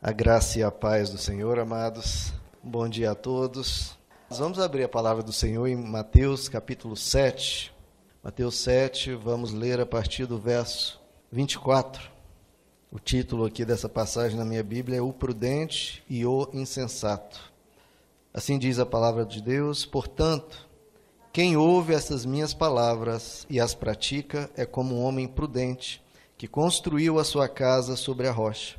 A graça e a paz do Senhor, amados. Bom dia a todos. Nós vamos abrir a palavra do Senhor em Mateus capítulo 7. Mateus 7, vamos ler a partir do verso 24. O título aqui dessa passagem na minha Bíblia é O Prudente e o Insensato. Assim diz a palavra de Deus: Portanto, quem ouve essas minhas palavras e as pratica é como um homem prudente que construiu a sua casa sobre a rocha.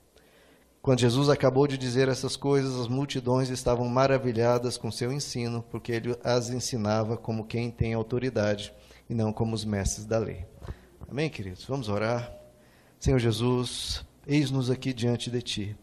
Quando Jesus acabou de dizer essas coisas, as multidões estavam maravilhadas com seu ensino, porque ele as ensinava como quem tem autoridade e não como os mestres da lei. Amém, queridos? Vamos orar. Senhor Jesus, eis-nos aqui diante de Ti.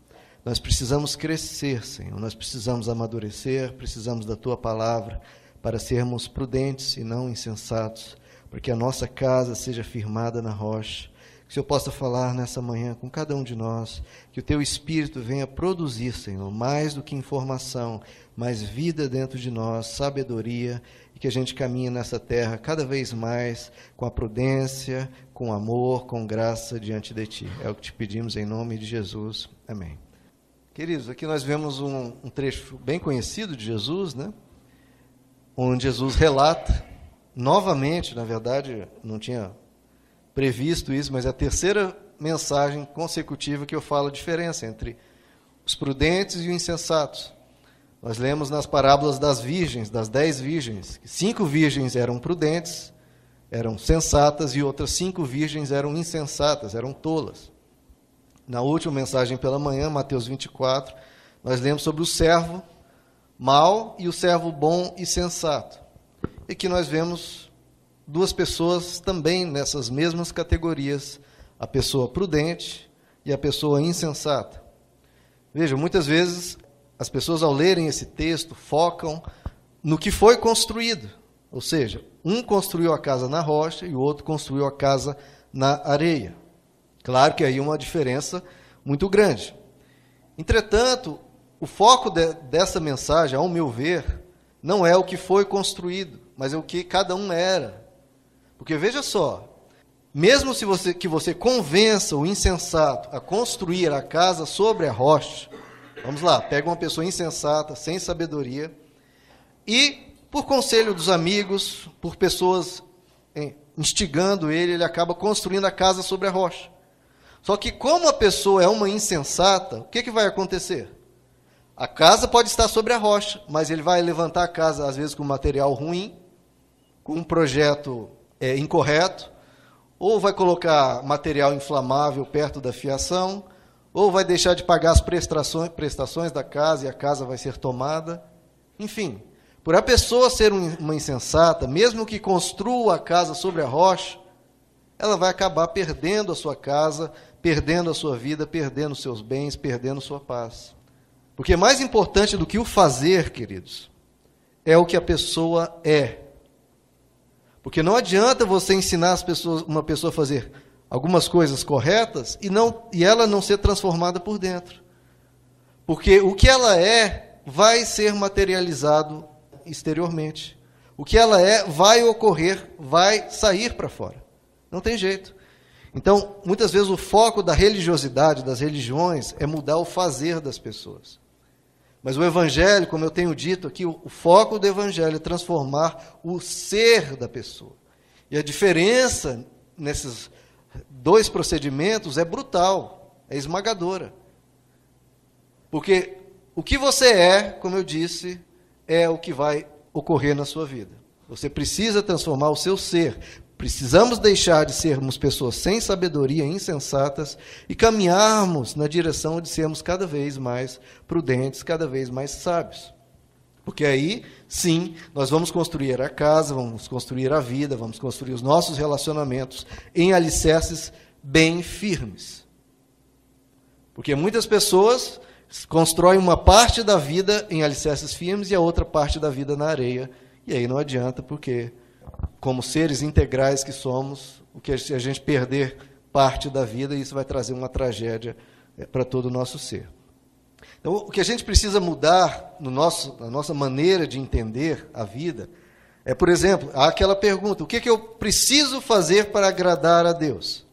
Nós precisamos crescer, Senhor, nós precisamos amadurecer, precisamos da Tua palavra para sermos prudentes e não insensatos, para que a nossa casa seja firmada na rocha que o Senhor possa falar nessa manhã com cada um de nós, que o teu espírito venha produzir, Senhor, mais do que informação, mais vida dentro de nós, sabedoria, e que a gente caminhe nessa terra cada vez mais com a prudência, com amor, com graça diante de ti. É o que te pedimos em nome de Jesus. Amém. Queridos, aqui nós vemos um, um trecho bem conhecido de Jesus, né? Onde Jesus relata novamente, na verdade, não tinha previsto isso, mas é a terceira mensagem consecutiva que eu falo a diferença entre os prudentes e os insensatos. Nós lemos nas parábolas das virgens, das dez virgens, que cinco virgens eram prudentes, eram sensatas, e outras cinco virgens eram insensatas, eram tolas. Na última mensagem pela manhã, Mateus 24, nós lemos sobre o servo mau e o servo bom e sensato. E que nós vemos duas pessoas também nessas mesmas categorias, a pessoa prudente e a pessoa insensata. Veja, muitas vezes as pessoas ao lerem esse texto focam no que foi construído, ou seja, um construiu a casa na rocha e o outro construiu a casa na areia. Claro que aí uma diferença muito grande. Entretanto, o foco de, dessa mensagem, ao meu ver, não é o que foi construído, mas é o que cada um era. Porque veja só, mesmo se você, que você convença o insensato a construir a casa sobre a rocha, vamos lá, pega uma pessoa insensata, sem sabedoria, e por conselho dos amigos, por pessoas instigando ele, ele acaba construindo a casa sobre a rocha. Só que como a pessoa é uma insensata, o que, que vai acontecer? A casa pode estar sobre a rocha, mas ele vai levantar a casa, às vezes, com material ruim, com um projeto é, incorreto, ou vai colocar material inflamável perto da fiação, ou vai deixar de pagar as prestações, prestações da casa e a casa vai ser tomada. Enfim, por a pessoa ser uma insensata, mesmo que construa a casa sobre a rocha, ela vai acabar perdendo a sua casa, perdendo a sua vida, perdendo seus bens, perdendo sua paz. Porque mais importante do que o fazer, queridos, é o que a pessoa é. Porque não adianta você ensinar as pessoas, uma pessoa a fazer algumas coisas corretas e, não, e ela não ser transformada por dentro. Porque o que ela é vai ser materializado exteriormente. O que ela é vai ocorrer, vai sair para fora. Não tem jeito. Então, muitas vezes o foco da religiosidade, das religiões, é mudar o fazer das pessoas. Mas o Evangelho, como eu tenho dito aqui, o, o foco do Evangelho é transformar o ser da pessoa. E a diferença nesses dois procedimentos é brutal, é esmagadora. Porque o que você é, como eu disse, é o que vai ocorrer na sua vida. Você precisa transformar o seu ser, Precisamos deixar de sermos pessoas sem sabedoria, insensatas, e caminharmos na direção de sermos cada vez mais prudentes, cada vez mais sábios. Porque aí, sim, nós vamos construir a casa, vamos construir a vida, vamos construir os nossos relacionamentos em alicerces bem firmes. Porque muitas pessoas constrói uma parte da vida em alicerces firmes e a outra parte da vida na areia. E aí não adianta, porque, como seres integrais que somos, o que a gente perder parte da vida, isso vai trazer uma tragédia é, para todo o nosso ser. Então, o que a gente precisa mudar no nosso, na nossa maneira de entender a vida é, por exemplo, aquela pergunta: o que, é que eu preciso fazer para agradar a Deus?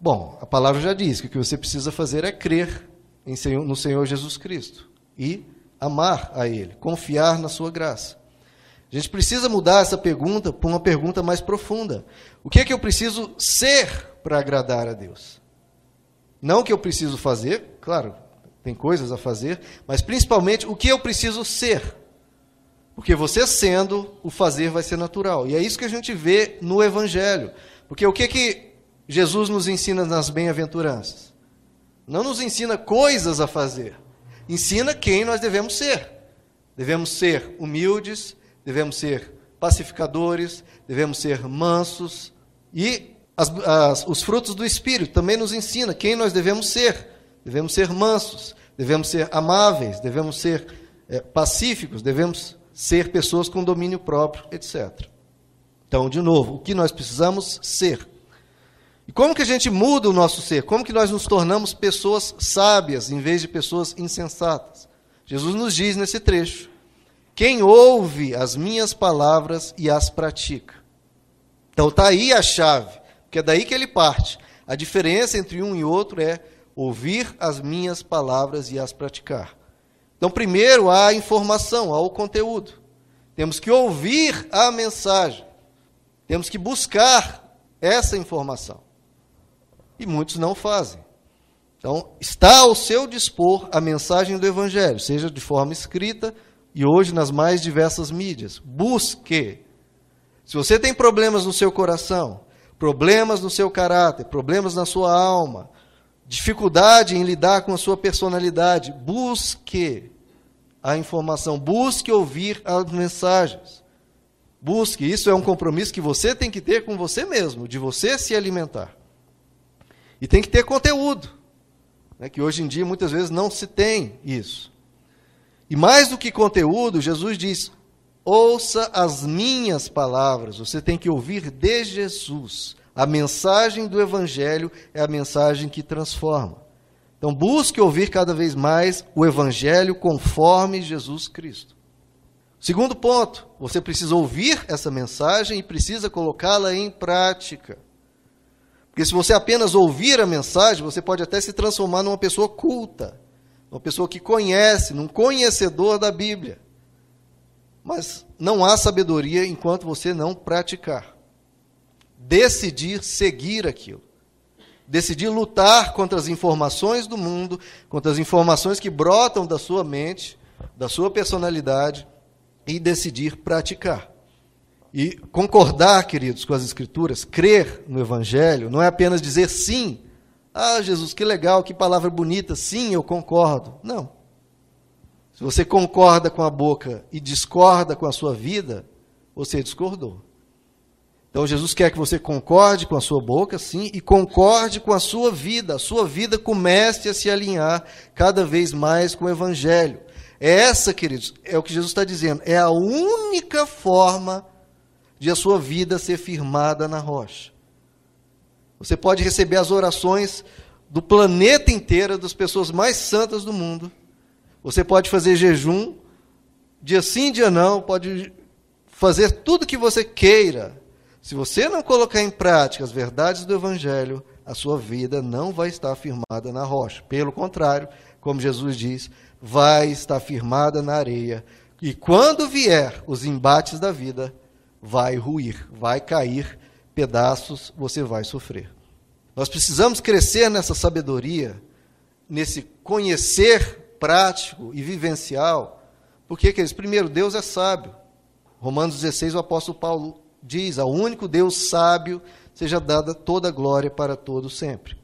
Bom, a palavra já diz que o que você precisa fazer é crer Senhor, no Senhor Jesus Cristo e amar a Ele, confiar na Sua graça. A gente precisa mudar essa pergunta para uma pergunta mais profunda: o que é que eu preciso ser para agradar a Deus? Não o que eu preciso fazer, claro, tem coisas a fazer, mas principalmente o que eu preciso ser. Porque você sendo, o fazer vai ser natural. E é isso que a gente vê no Evangelho. Porque o que, que Jesus nos ensina nas bem-aventuranças? Não nos ensina coisas a fazer, ensina quem nós devemos ser. Devemos ser humildes, devemos ser pacificadores, devemos ser mansos. E as, as, os frutos do Espírito também nos ensina quem nós devemos ser. Devemos ser mansos, devemos ser amáveis, devemos ser é, pacíficos, devemos ser pessoas com domínio próprio, etc. Então, de novo, o que nós precisamos ser? E como que a gente muda o nosso ser? Como que nós nos tornamos pessoas sábias em vez de pessoas insensatas? Jesus nos diz nesse trecho: quem ouve as minhas palavras e as pratica. Então está aí a chave, porque é daí que ele parte. A diferença entre um e outro é ouvir as minhas palavras e as praticar. Então, primeiro há a informação, há o conteúdo. Temos que ouvir a mensagem. Temos que buscar essa informação. E muitos não fazem. Então, está ao seu dispor a mensagem do Evangelho, seja de forma escrita e hoje nas mais diversas mídias. Busque. Se você tem problemas no seu coração, problemas no seu caráter, problemas na sua alma, dificuldade em lidar com a sua personalidade, busque a informação, busque ouvir as mensagens. Busque, isso é um compromisso que você tem que ter com você mesmo, de você se alimentar. E tem que ter conteúdo, né, que hoje em dia muitas vezes não se tem isso. E mais do que conteúdo, Jesus diz: ouça as minhas palavras, você tem que ouvir de Jesus. A mensagem do Evangelho é a mensagem que transforma. Então, busque ouvir cada vez mais o Evangelho conforme Jesus Cristo. Segundo ponto, você precisa ouvir essa mensagem e precisa colocá-la em prática. Porque se você apenas ouvir a mensagem, você pode até se transformar numa pessoa culta, uma pessoa que conhece, num conhecedor da Bíblia. Mas não há sabedoria enquanto você não praticar. Decidir seguir aquilo decidir lutar contra as informações do mundo, contra as informações que brotam da sua mente, da sua personalidade, e decidir praticar. E concordar, queridos, com as Escrituras, crer no Evangelho, não é apenas dizer sim. Ah, Jesus, que legal, que palavra bonita, sim, eu concordo. Não. Se você concorda com a boca e discorda com a sua vida, você discordou. Então Jesus quer que você concorde com a sua boca, sim, e concorde com a sua vida. A sua vida comece a se alinhar cada vez mais com o Evangelho. É essa, queridos, é o que Jesus está dizendo, é a única forma de a sua vida ser firmada na rocha. Você pode receber as orações do planeta inteiro, das pessoas mais santas do mundo. Você pode fazer jejum, dia sim, dia não, pode fazer tudo que você queira se você não colocar em prática as verdades do Evangelho, a sua vida não vai estar firmada na rocha. Pelo contrário, como Jesus diz, vai estar firmada na areia. E quando vier os embates da vida, vai ruir, vai cair pedaços, você vai sofrer. Nós precisamos crescer nessa sabedoria, nesse conhecer prático e vivencial. Porque, queridos, primeiro, Deus é sábio. Romanos 16, o apóstolo Paulo diz: ao único Deus sábio seja dada toda a glória para todos sempre.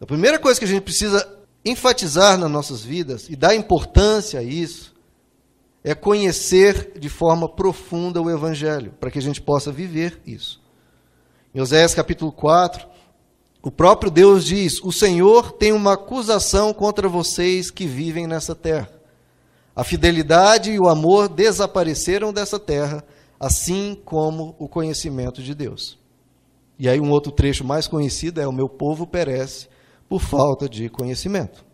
A primeira coisa que a gente precisa enfatizar nas nossas vidas e dar importância a isso é conhecer de forma profunda o Evangelho, para que a gente possa viver isso. Em Oséias capítulo 4, O próprio Deus diz: O Senhor tem uma acusação contra vocês que vivem nessa terra. A fidelidade e o amor desapareceram dessa terra, assim como o conhecimento de Deus. E aí, um outro trecho mais conhecido é: O meu povo perece por falta de conhecimento.